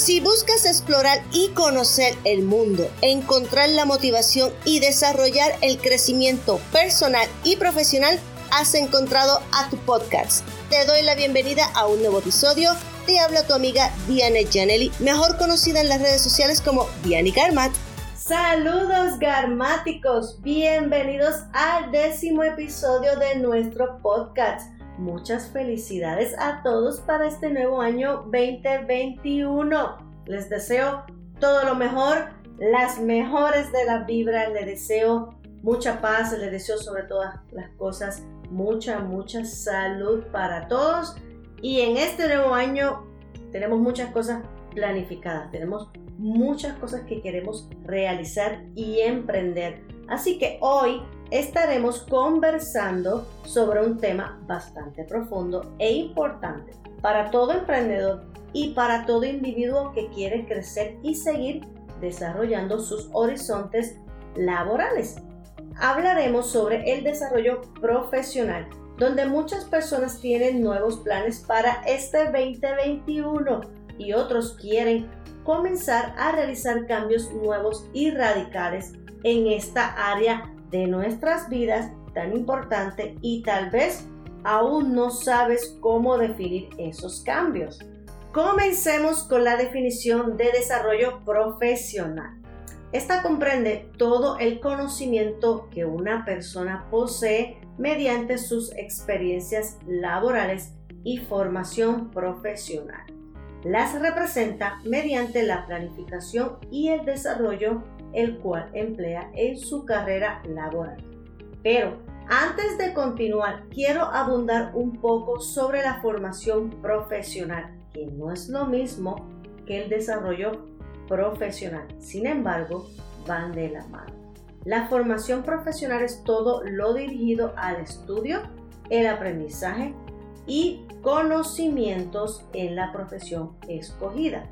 Si buscas explorar y conocer el mundo, encontrar la motivación y desarrollar el crecimiento personal y profesional, has encontrado a tu podcast. Te doy la bienvenida a un nuevo episodio. Te habla tu amiga Diane Janelli, mejor conocida en las redes sociales como Diane Garmat. Saludos garmáticos, bienvenidos al décimo episodio de nuestro podcast. Muchas felicidades a todos para este nuevo año 2021. Les deseo todo lo mejor, las mejores de la vibra. Les deseo mucha paz, les deseo sobre todas las cosas mucha, mucha salud para todos. Y en este nuevo año tenemos muchas cosas planificadas, tenemos muchas cosas que queremos realizar y emprender. Así que hoy estaremos conversando sobre un tema bastante profundo e importante para todo emprendedor y para todo individuo que quiere crecer y seguir desarrollando sus horizontes laborales. Hablaremos sobre el desarrollo profesional, donde muchas personas tienen nuevos planes para este 2021 y otros quieren comenzar a realizar cambios nuevos y radicales en esta área de nuestras vidas tan importante y tal vez aún no sabes cómo definir esos cambios. Comencemos con la definición de desarrollo profesional. Esta comprende todo el conocimiento que una persona posee mediante sus experiencias laborales y formación profesional. Las representa mediante la planificación y el desarrollo el cual emplea en su carrera laboral. Pero antes de continuar, quiero abundar un poco sobre la formación profesional, que no es lo mismo que el desarrollo profesional. Sin embargo, van de la mano. La formación profesional es todo lo dirigido al estudio, el aprendizaje y conocimientos en la profesión escogida.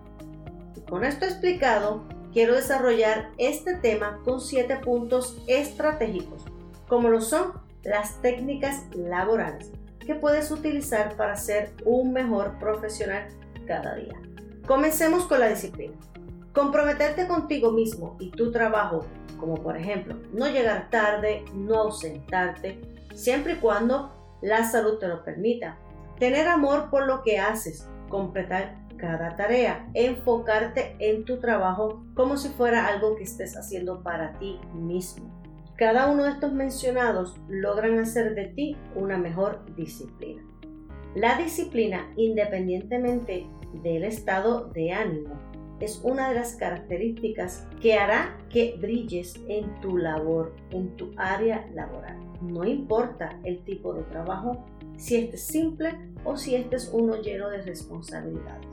con esto explicado, quiero desarrollar este tema con siete puntos estratégicos, como lo son las técnicas laborales que puedes utilizar para ser un mejor profesional cada día. Comencemos con la disciplina. Comprometerte contigo mismo y tu trabajo, como por ejemplo no llegar tarde, no ausentarte, siempre y cuando la salud te lo permita. Tener amor por lo que haces, completar cada tarea, enfocarte en tu trabajo como si fuera algo que estés haciendo para ti mismo. Cada uno de estos mencionados logran hacer de ti una mejor disciplina. La disciplina, independientemente del estado de ánimo, es una de las características que hará que brilles en tu labor, en tu área laboral. No importa el tipo de trabajo, si este es simple o si este es uno lleno de responsabilidades.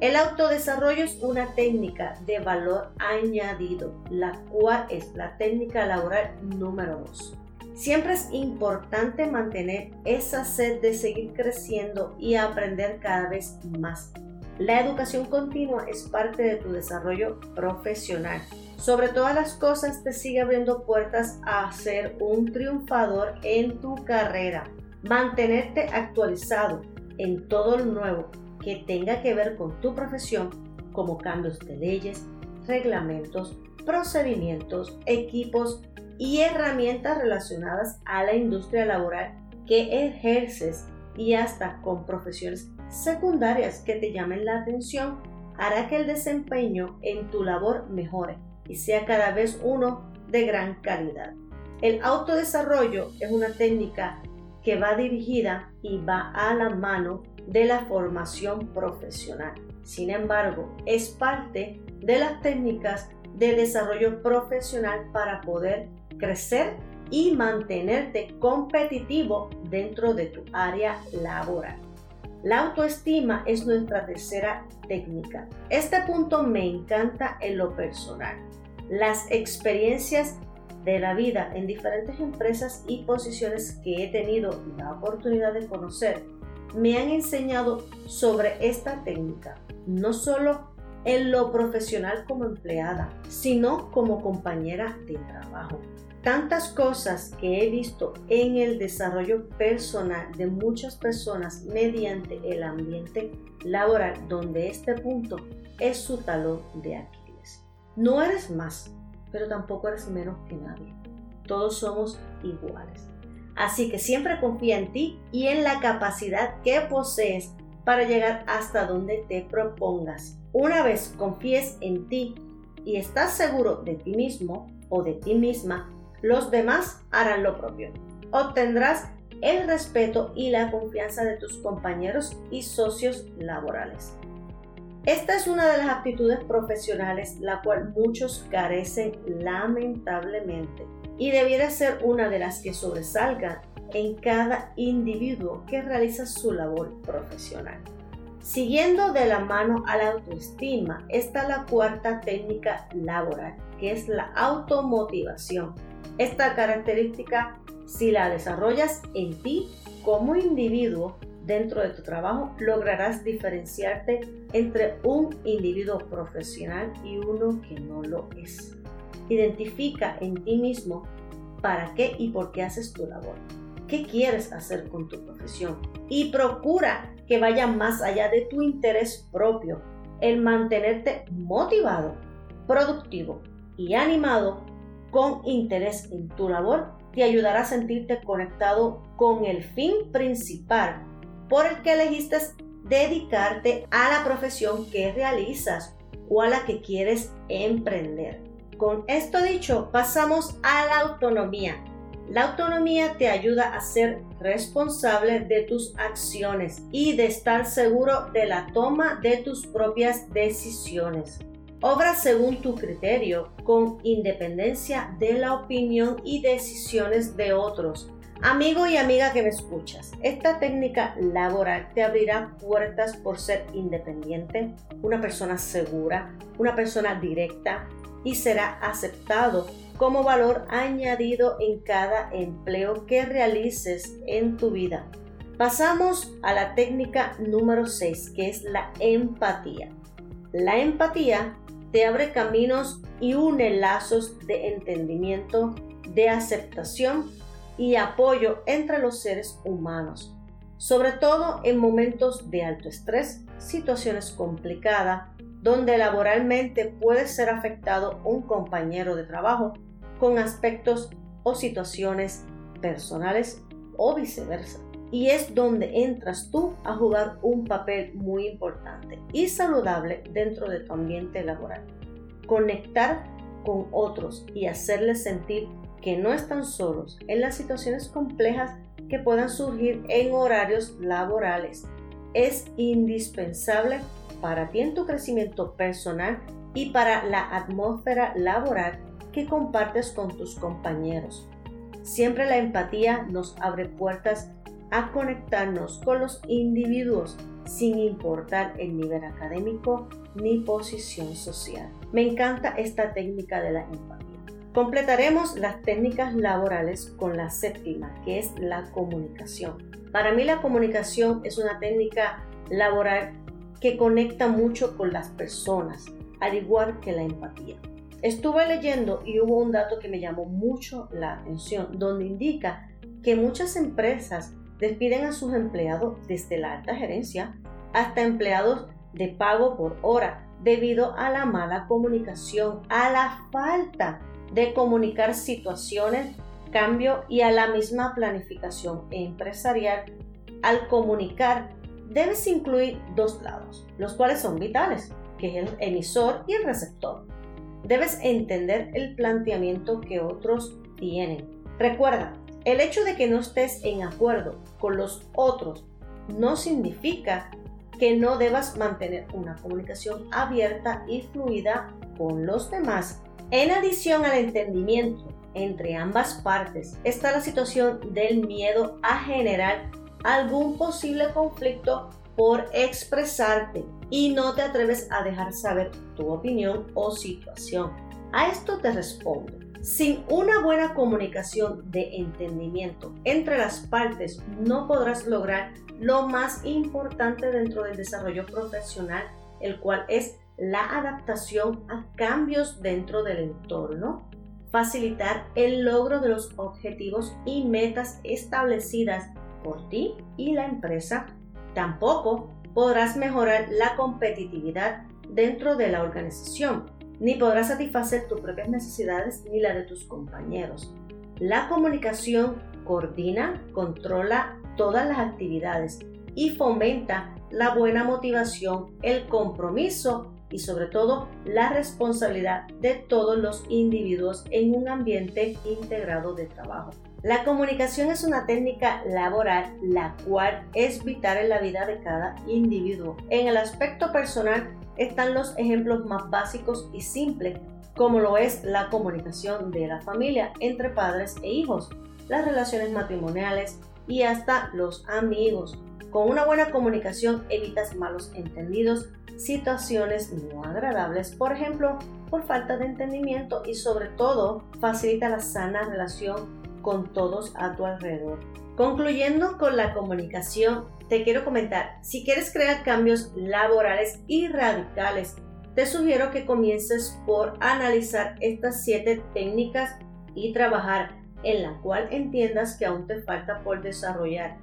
El autodesarrollo es una técnica de valor añadido, la cual es la técnica laboral número 2. Siempre es importante mantener esa sed de seguir creciendo y aprender cada vez más. La educación continua es parte de tu desarrollo profesional. Sobre todas las cosas te sigue abriendo puertas a ser un triunfador en tu carrera. Mantenerte actualizado en todo lo nuevo que tenga que ver con tu profesión, como cambios de leyes, reglamentos, procedimientos, equipos y herramientas relacionadas a la industria laboral que ejerces y hasta con profesiones secundarias que te llamen la atención, hará que el desempeño en tu labor mejore y sea cada vez uno de gran calidad. El autodesarrollo es una técnica que va dirigida y va a la mano de la formación profesional. Sin embargo, es parte de las técnicas de desarrollo profesional para poder crecer y mantenerte competitivo dentro de tu área laboral. La autoestima es nuestra tercera técnica. Este punto me encanta en lo personal. Las experiencias de la vida en diferentes empresas y posiciones que he tenido la oportunidad de conocer me han enseñado sobre esta técnica, no solo en lo profesional como empleada, sino como compañera de trabajo. Tantas cosas que he visto en el desarrollo personal de muchas personas mediante el ambiente laboral donde este punto es su talón de Aquiles. No eres más, pero tampoco eres menos que nadie. Todos somos iguales. Así que siempre confía en ti y en la capacidad que posees para llegar hasta donde te propongas. Una vez confíes en ti y estás seguro de ti mismo o de ti misma, los demás harán lo propio. Obtendrás el respeto y la confianza de tus compañeros y socios laborales. Esta es una de las actitudes profesionales la cual muchos carecen lamentablemente y debiera ser una de las que sobresalgan en cada individuo que realiza su labor profesional. Siguiendo de la mano a la autoestima está la cuarta técnica laboral, que es la automotivación. Esta característica, si la desarrollas en ti como individuo dentro de tu trabajo, lograrás diferenciarte entre un individuo profesional y uno que no lo es. Identifica en ti mismo para qué y por qué haces tu labor. ¿Qué quieres hacer con tu profesión? Y procura que vaya más allá de tu interés propio. El mantenerte motivado, productivo y animado con interés en tu labor te ayudará a sentirte conectado con el fin principal por el que elegiste dedicarte a la profesión que realizas o a la que quieres emprender. Con esto dicho, pasamos a la autonomía. La autonomía te ayuda a ser responsable de tus acciones y de estar seguro de la toma de tus propias decisiones. Obra según tu criterio, con independencia de la opinión y decisiones de otros. Amigo y amiga que me escuchas, esta técnica laboral te abrirá puertas por ser independiente, una persona segura, una persona directa y será aceptado como valor añadido en cada empleo que realices en tu vida. Pasamos a la técnica número 6, que es la empatía. La empatía te abre caminos y une lazos de entendimiento, de aceptación y apoyo entre los seres humanos, sobre todo en momentos de alto estrés, situaciones complicadas, donde laboralmente puede ser afectado un compañero de trabajo con aspectos o situaciones personales o viceversa. Y es donde entras tú a jugar un papel muy importante y saludable dentro de tu ambiente laboral. Conectar con otros y hacerles sentir que no están solos en las situaciones complejas que puedan surgir en horarios laborales. Es indispensable para ti en tu crecimiento personal y para la atmósfera laboral que compartes con tus compañeros. Siempre la empatía nos abre puertas a conectarnos con los individuos sin importar el nivel académico ni posición social. Me encanta esta técnica de la empatía. Completaremos las técnicas laborales con la séptima, que es la comunicación. Para mí la comunicación es una técnica laboral que conecta mucho con las personas, al igual que la empatía. Estuve leyendo y hubo un dato que me llamó mucho la atención, donde indica que muchas empresas despiden a sus empleados desde la alta gerencia hasta empleados de pago por hora, debido a la mala comunicación, a la falta de comunicar situaciones, cambio y a la misma planificación empresarial al comunicar debes incluir dos lados, los cuales son vitales, que es el emisor y el receptor. Debes entender el planteamiento que otros tienen. Recuerda, el hecho de que no estés en acuerdo con los otros no significa que no debas mantener una comunicación abierta y fluida con los demás. En adición al entendimiento entre ambas partes está la situación del miedo a generar algún posible conflicto por expresarte y no te atreves a dejar saber tu opinión o situación. A esto te respondo. Sin una buena comunicación de entendimiento entre las partes no podrás lograr lo más importante dentro del desarrollo profesional, el cual es la adaptación a cambios dentro del entorno. facilitar el logro de los objetivos y metas establecidas por ti y la empresa. Tampoco podrás mejorar la competitividad dentro de la organización, ni podrás satisfacer tus propias necesidades ni la de tus compañeros. La comunicación coordina, controla todas las actividades y fomenta la buena motivación, el compromiso y sobre todo la responsabilidad de todos los individuos en un ambiente integrado de trabajo. La comunicación es una técnica laboral la cual es vital en la vida de cada individuo. En el aspecto personal están los ejemplos más básicos y simples, como lo es la comunicación de la familia entre padres e hijos, las relaciones matrimoniales y hasta los amigos. Con una buena comunicación evitas malos entendidos, situaciones no agradables, por ejemplo, por falta de entendimiento y sobre todo facilita la sana relación con todos a tu alrededor. Concluyendo con la comunicación, te quiero comentar, si quieres crear cambios laborales y radicales, te sugiero que comiences por analizar estas siete técnicas y trabajar en la cual entiendas que aún te falta por desarrollar,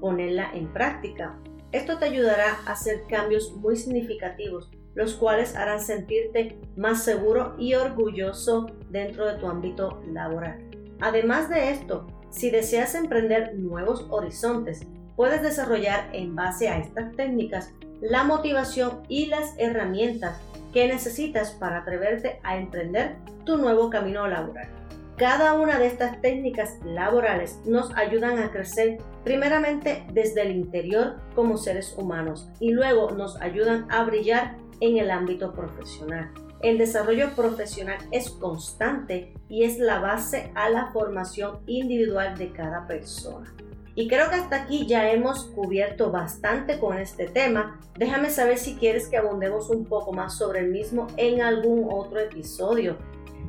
ponerla en práctica. Esto te ayudará a hacer cambios muy significativos, los cuales harán sentirte más seguro y orgulloso dentro de tu ámbito laboral. Además de esto, si deseas emprender nuevos horizontes, puedes desarrollar en base a estas técnicas la motivación y las herramientas que necesitas para atreverte a emprender tu nuevo camino laboral. Cada una de estas técnicas laborales nos ayudan a crecer primeramente desde el interior como seres humanos y luego nos ayudan a brillar en el ámbito profesional. El desarrollo profesional es constante y es la base a la formación individual de cada persona. Y creo que hasta aquí ya hemos cubierto bastante con este tema. Déjame saber si quieres que abundemos un poco más sobre el mismo en algún otro episodio.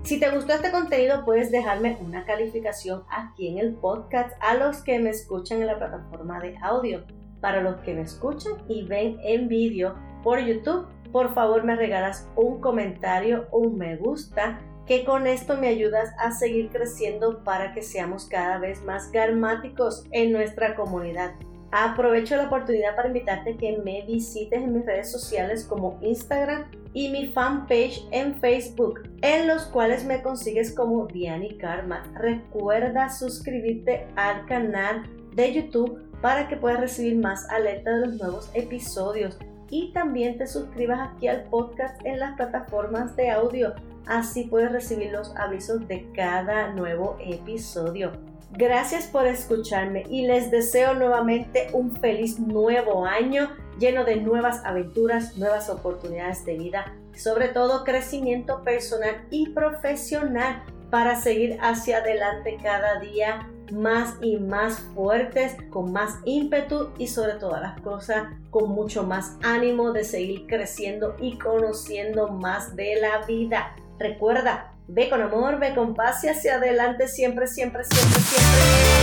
Si te gustó este contenido, puedes dejarme una calificación aquí en el podcast a los que me escuchan en la plataforma de audio. Para los que me escuchan y ven en vídeo por YouTube, por favor me regalas un comentario, un me gusta, que con esto me ayudas a seguir creciendo para que seamos cada vez más garmáticos en nuestra comunidad. Aprovecho la oportunidad para invitarte que me visites en mis redes sociales como Instagram y mi fanpage en Facebook, en los cuales me consigues como Diani Karma. Recuerda suscribirte al canal de YouTube para que puedas recibir más alerta de los nuevos episodios y también te suscribas aquí al podcast en las plataformas de audio. Así puedes recibir los avisos de cada nuevo episodio. Gracias por escucharme y les deseo nuevamente un feliz nuevo año lleno de nuevas aventuras, nuevas oportunidades de vida, sobre todo crecimiento personal y profesional para seguir hacia adelante cada día más y más fuertes, con más ímpetu y sobre todas las cosas con mucho más ánimo de seguir creciendo y conociendo más de la vida. Recuerda, ve con amor, ve con paz y hacia adelante siempre, siempre, siempre, siempre.